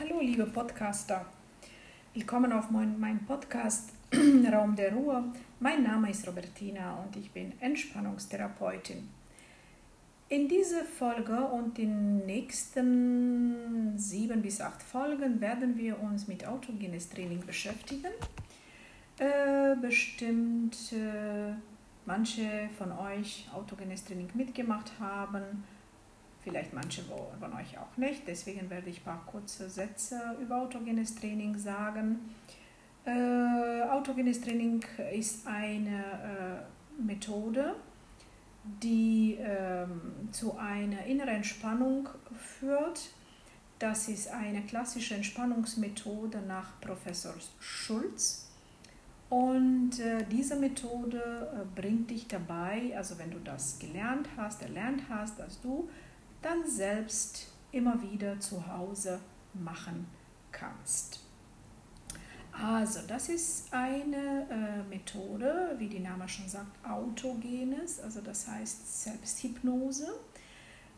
Hallo liebe Podcaster, willkommen auf meinem mein Podcast Raum der Ruhe. Mein Name ist Robertina und ich bin Entspannungstherapeutin. In dieser Folge und den nächsten sieben bis acht Folgen werden wir uns mit autogenes Training beschäftigen. Äh, bestimmt äh, manche von euch autogenes Training mitgemacht haben vielleicht manche von euch auch nicht. Deswegen werde ich ein paar kurze Sätze über autogenes Training sagen. Äh, autogenes Training ist eine äh, Methode, die äh, zu einer inneren Entspannung führt. Das ist eine klassische Entspannungsmethode nach Professor Schulz. Und äh, diese Methode äh, bringt dich dabei, also wenn du das gelernt hast, erlernt hast, dass du dann selbst immer wieder zu Hause machen kannst. Also, das ist eine äh, Methode, wie die Name schon sagt, autogenes, also das heißt Selbsthypnose,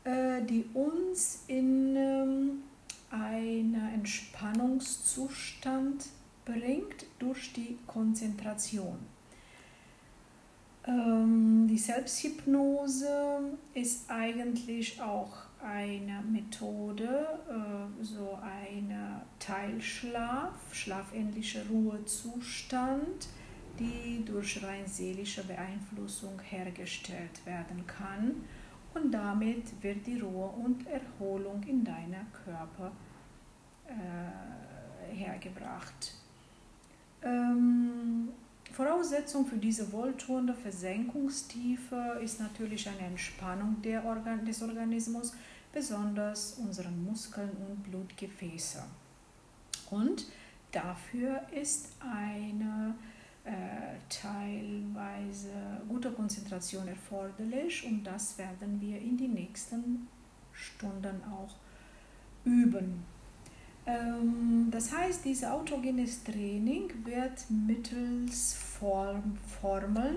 äh, die uns in ähm, einen Entspannungszustand bringt durch die Konzentration. Ähm, die Selbsthypnose ist eigentlich auch eine Methode, äh, so ein Teilschlaf, schlafähnlicher Ruhezustand, die durch rein seelische Beeinflussung hergestellt werden kann und damit wird die Ruhe und Erholung in deiner Körper äh, hergebracht. Ähm, Voraussetzung für diese wohltuende Versenkungstiefe ist natürlich eine Entspannung Organ des Organismus, besonders unseren Muskeln und Blutgefäße. Und dafür ist eine äh, teilweise gute Konzentration erforderlich und das werden wir in den nächsten Stunden auch üben. Ähm, das heißt, dieses autogenes Training wird mittels Form, Formeln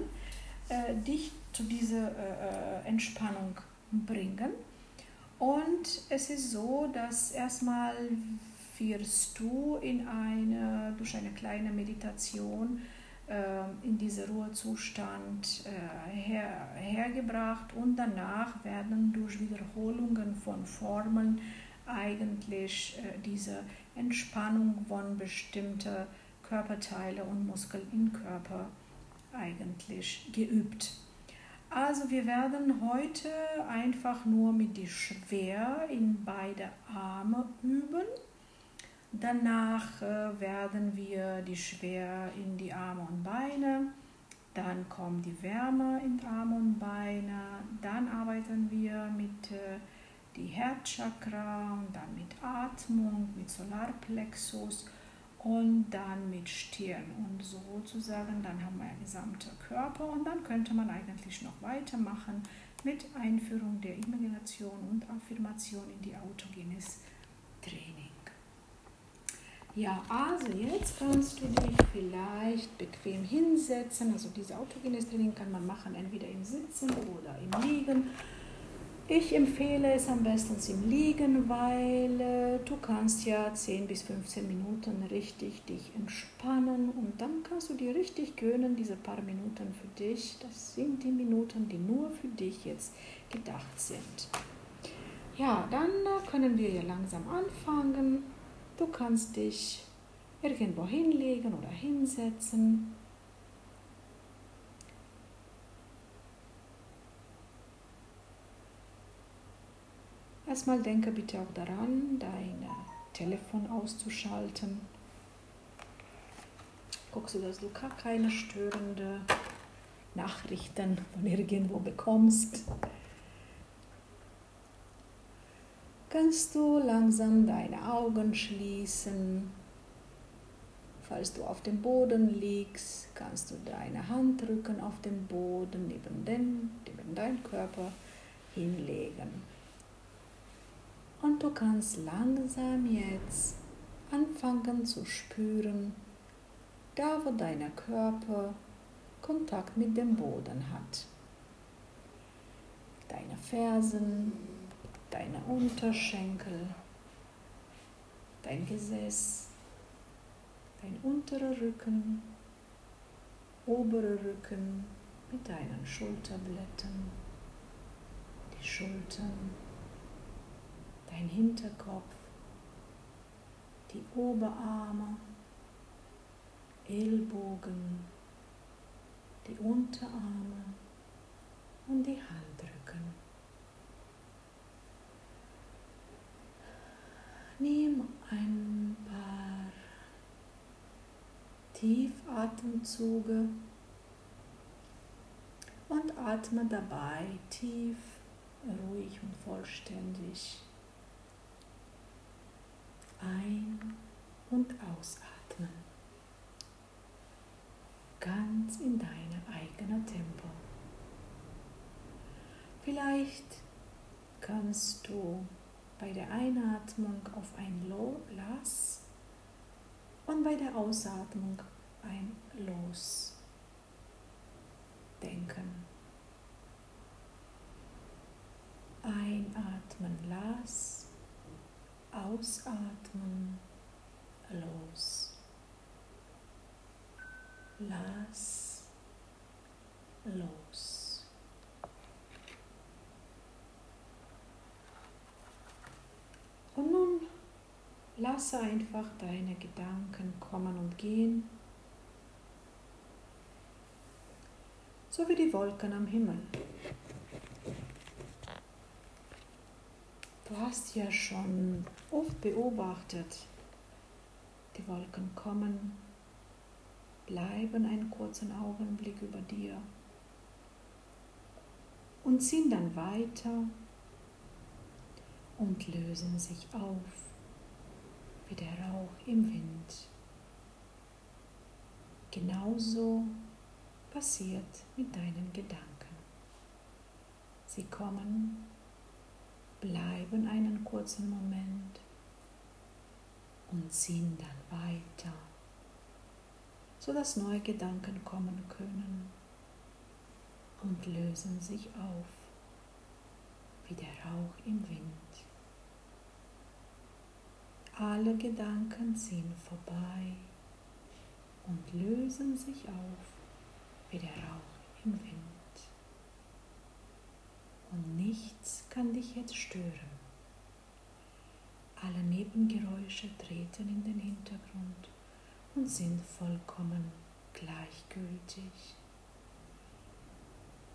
äh, dich zu dieser äh, äh, Entspannung bringen. Und es ist so, dass erstmal wirst du in eine, durch eine kleine Meditation äh, in diesen Ruhezustand äh, her, hergebracht und danach werden durch Wiederholungen von Formeln eigentlich äh, diese Entspannung von bestimmten Körperteile und Muskeln im Körper eigentlich geübt. Also wir werden heute einfach nur mit die Schwer in beide Arme üben. Danach äh, werden wir die Schwer in die Arme und Beine. Dann kommt die Wärme in Arme und Beine. Dann arbeiten wir mit äh, die Herzchakra und dann mit Atmung, mit Solarplexus und dann mit Stirn. Und sozusagen, dann haben wir einen gesamten Körper und dann könnte man eigentlich noch weitermachen mit Einführung der Imagination und Affirmation in die autogenes Training. Ja, also jetzt kannst du dich vielleicht bequem hinsetzen. Also dieses autogenes Training kann man machen entweder im Sitzen oder im Liegen. Ich empfehle es am besten im Liegen, weil äh, du kannst ja 10 bis 15 Minuten richtig dich entspannen und dann kannst du dir richtig gönnen, diese paar Minuten für dich. Das sind die Minuten, die nur für dich jetzt gedacht sind. Ja, dann äh, können wir ja langsam anfangen. Du kannst dich irgendwo hinlegen oder hinsetzen Erstmal denke bitte auch daran, dein Telefon auszuschalten. Guckst du, dass du gar keine störenden Nachrichten von irgendwo bekommst. Kannst du langsam deine Augen schließen. Falls du auf dem Boden liegst, kannst du deine Handrücken auf den Boden neben, den, neben deinen Körper hinlegen. Und du kannst langsam jetzt anfangen zu spüren, da wo dein Körper Kontakt mit dem Boden hat. Deine Fersen, deine Unterschenkel, dein Gesäß, dein unterer Rücken, oberer Rücken mit deinen Schulterblättern, die Schultern, dein Hinterkopf, die Oberarme, Ellbogen, die Unterarme und die Handrücken. Nimm ein paar Tiefatemzüge und atme dabei tief, ruhig und vollständig ein- und ausatmen. Ganz in deinem eigenen Tempo. Vielleicht kannst du bei der Einatmung auf ein Lass und bei der Ausatmung ein Los denken. Einatmen, Lass, ausatmen, los. Lass los. Und nun lasse einfach deine Gedanken kommen und gehen, so wie die Wolken am Himmel. Du hast ja schon oft beobachtet, die Wolken kommen, bleiben einen kurzen Augenblick über dir und ziehen dann weiter und lösen sich auf wie der Rauch im Wind. Genauso passiert mit deinen Gedanken. Sie kommen, bleiben einen kurzen Moment und ziehen dann weiter, sodass neue Gedanken kommen können und lösen sich auf wie der Rauch im Wind. Alle Gedanken ziehen vorbei und lösen sich auf wie der Rauch im Wind. Und nichts kann dich jetzt stören. Alle Nebengeräusche treten in den Hintergrund und sind vollkommen gleichgültig.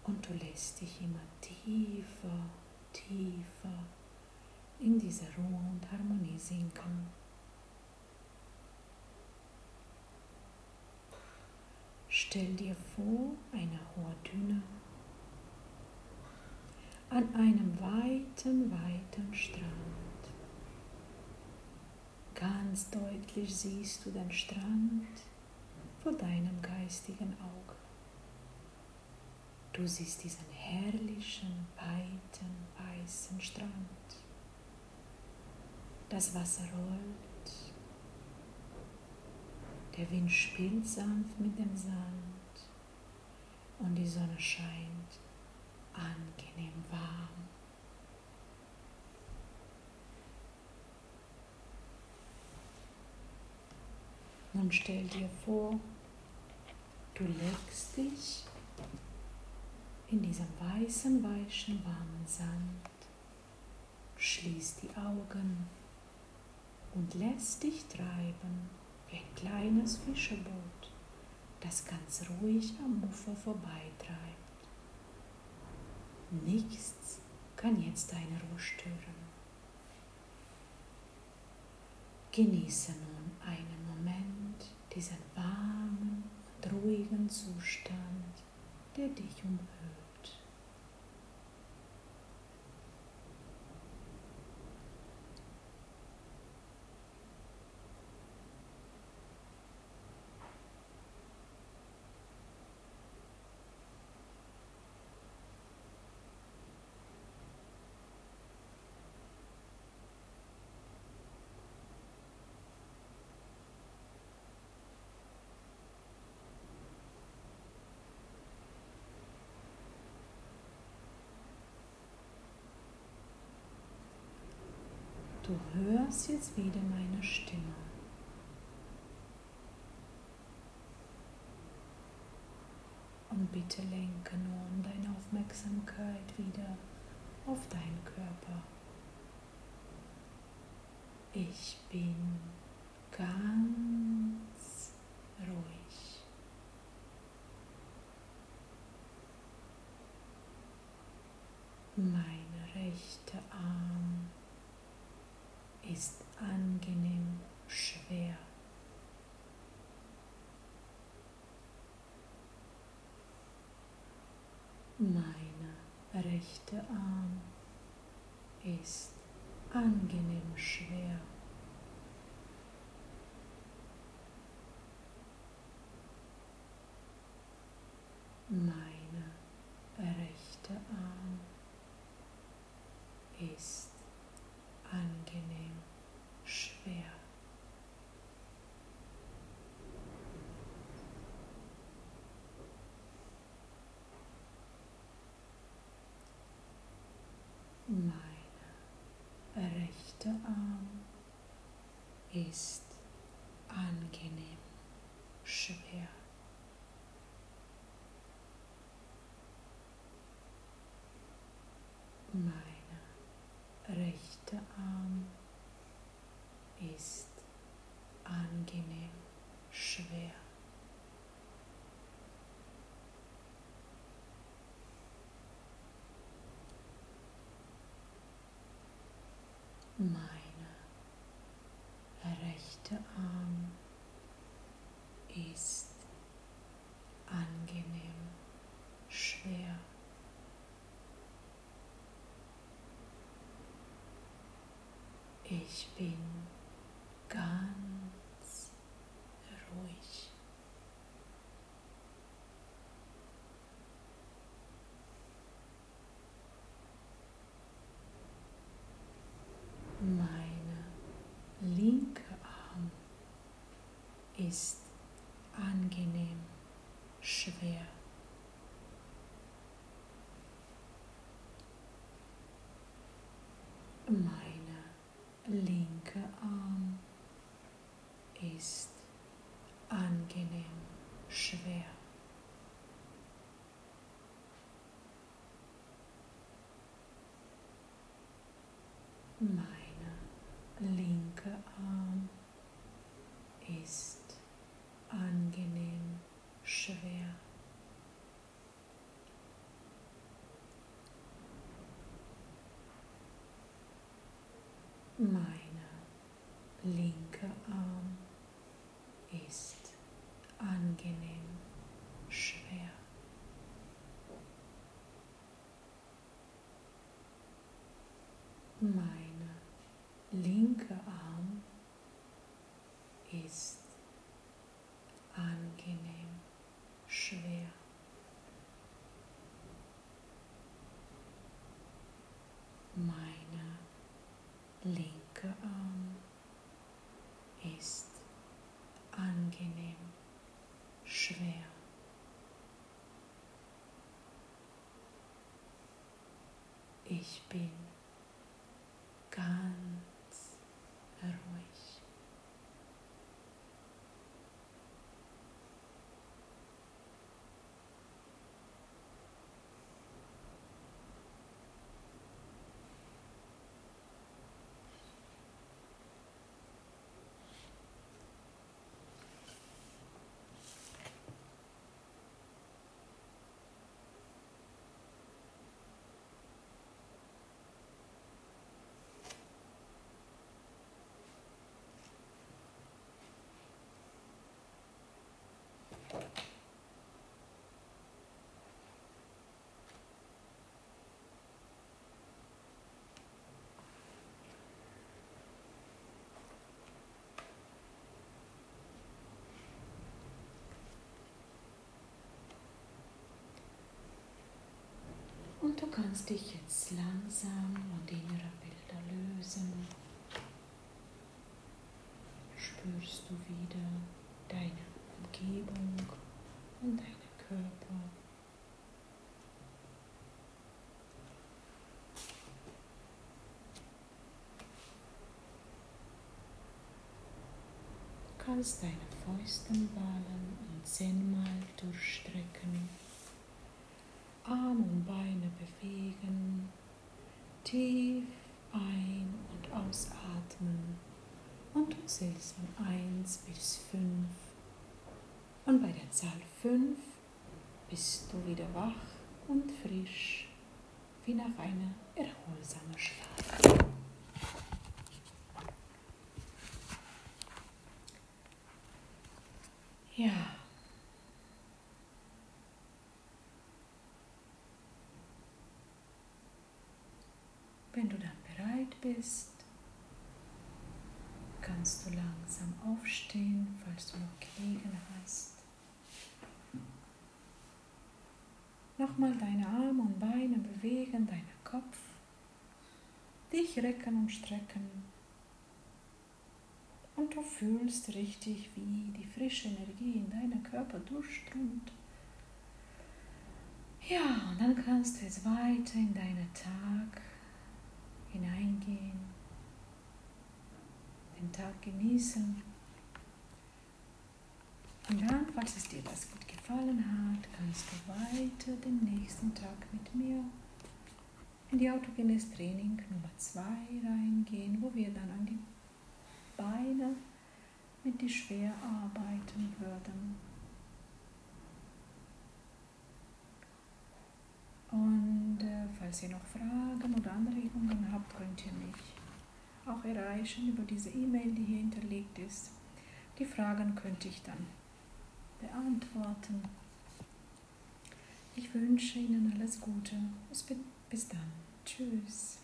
Und du lässt dich immer tiefer, tiefer in diese Ruhe und Harmonie sinken. Stell dir vor, eine hohe Düne an einem weiten, weiten Strand. Ganz deutlich siehst du den Strand vor deinem geistigen Auge. Du siehst diesen herrlichen, weiten, weißen Strand. Das Wasser rollt. Der Wind spielt sanft mit dem Sand und die Sonne scheint angenehm warm. Nun stell dir vor, du legst dich in diesem weißen, weichen, warmen Sand, schließ die Augen und lässt dich treiben wie ein kleines Fischerboot, das ganz ruhig am Ufer vorbeitreibt. Nichts kann jetzt deine Ruhe stören. Genieße nun einen Moment diesen warmen und ruhigen Zustand, der dich umhüllt. Du hörst jetzt wieder meine Stimme. Und bitte lenke nun deine Aufmerksamkeit wieder auf deinen Körper. Ich bin ganz ruhig. Mein rechter Arm ist angenehm schwer. Mein rechter Arm ist angenehm schwer. Mein rechter Arm ist angenehm schwer. Mein rechter Arm ist angenehm schwer. Mein rechter Arm ist angenehm schwer. Mein rechter Arm ist angenehm schwer. Ich bin ganz ruhig. Mein linker Arm ist angenehm schwer. Mein linker Arm ist angenehm schwer. Mein linker Arm ist angenehm schwer. Mein linker Arm ist angenehm schwer. Mein linker Arm ist angenehm schwer. kannst dich jetzt langsam und innerer Bilder lösen. Spürst du wieder deine Umgebung und deinen Körper. Du kannst deine Fäusten ballen und zehnmal durchstrecken. Arm und Beine bewegen, tief ein- und ausatmen und du zählst von 1 bis 5. Und bei der Zahl 5 bist du wieder wach und frisch, wie nach einer erholsamen Schlaf. Ja. Wenn du dann bereit bist, kannst du langsam aufstehen, falls du noch gelegen hast. Nochmal deine Arme und Beine bewegen, deinen Kopf, dich recken und strecken. Und du fühlst richtig, wie die frische Energie in deinen Körper durchströmt. Ja, und dann kannst du jetzt weiter in deinen Tag hineingehen, den Tag genießen. Und dann, falls es dir das gut gefallen hat, kannst du weiter den nächsten Tag mit mir in die autogenes Training Nummer 2 reingehen, wo wir dann an die Beine mit die schwer arbeiten würden. Und äh, falls ihr noch Fragen oder Anregungen habt, könnt ihr mich auch erreichen über diese E-Mail, die hier hinterlegt ist. Die Fragen könnte ich dann beantworten. Ich wünsche Ihnen alles Gute. Bis dann. Tschüss.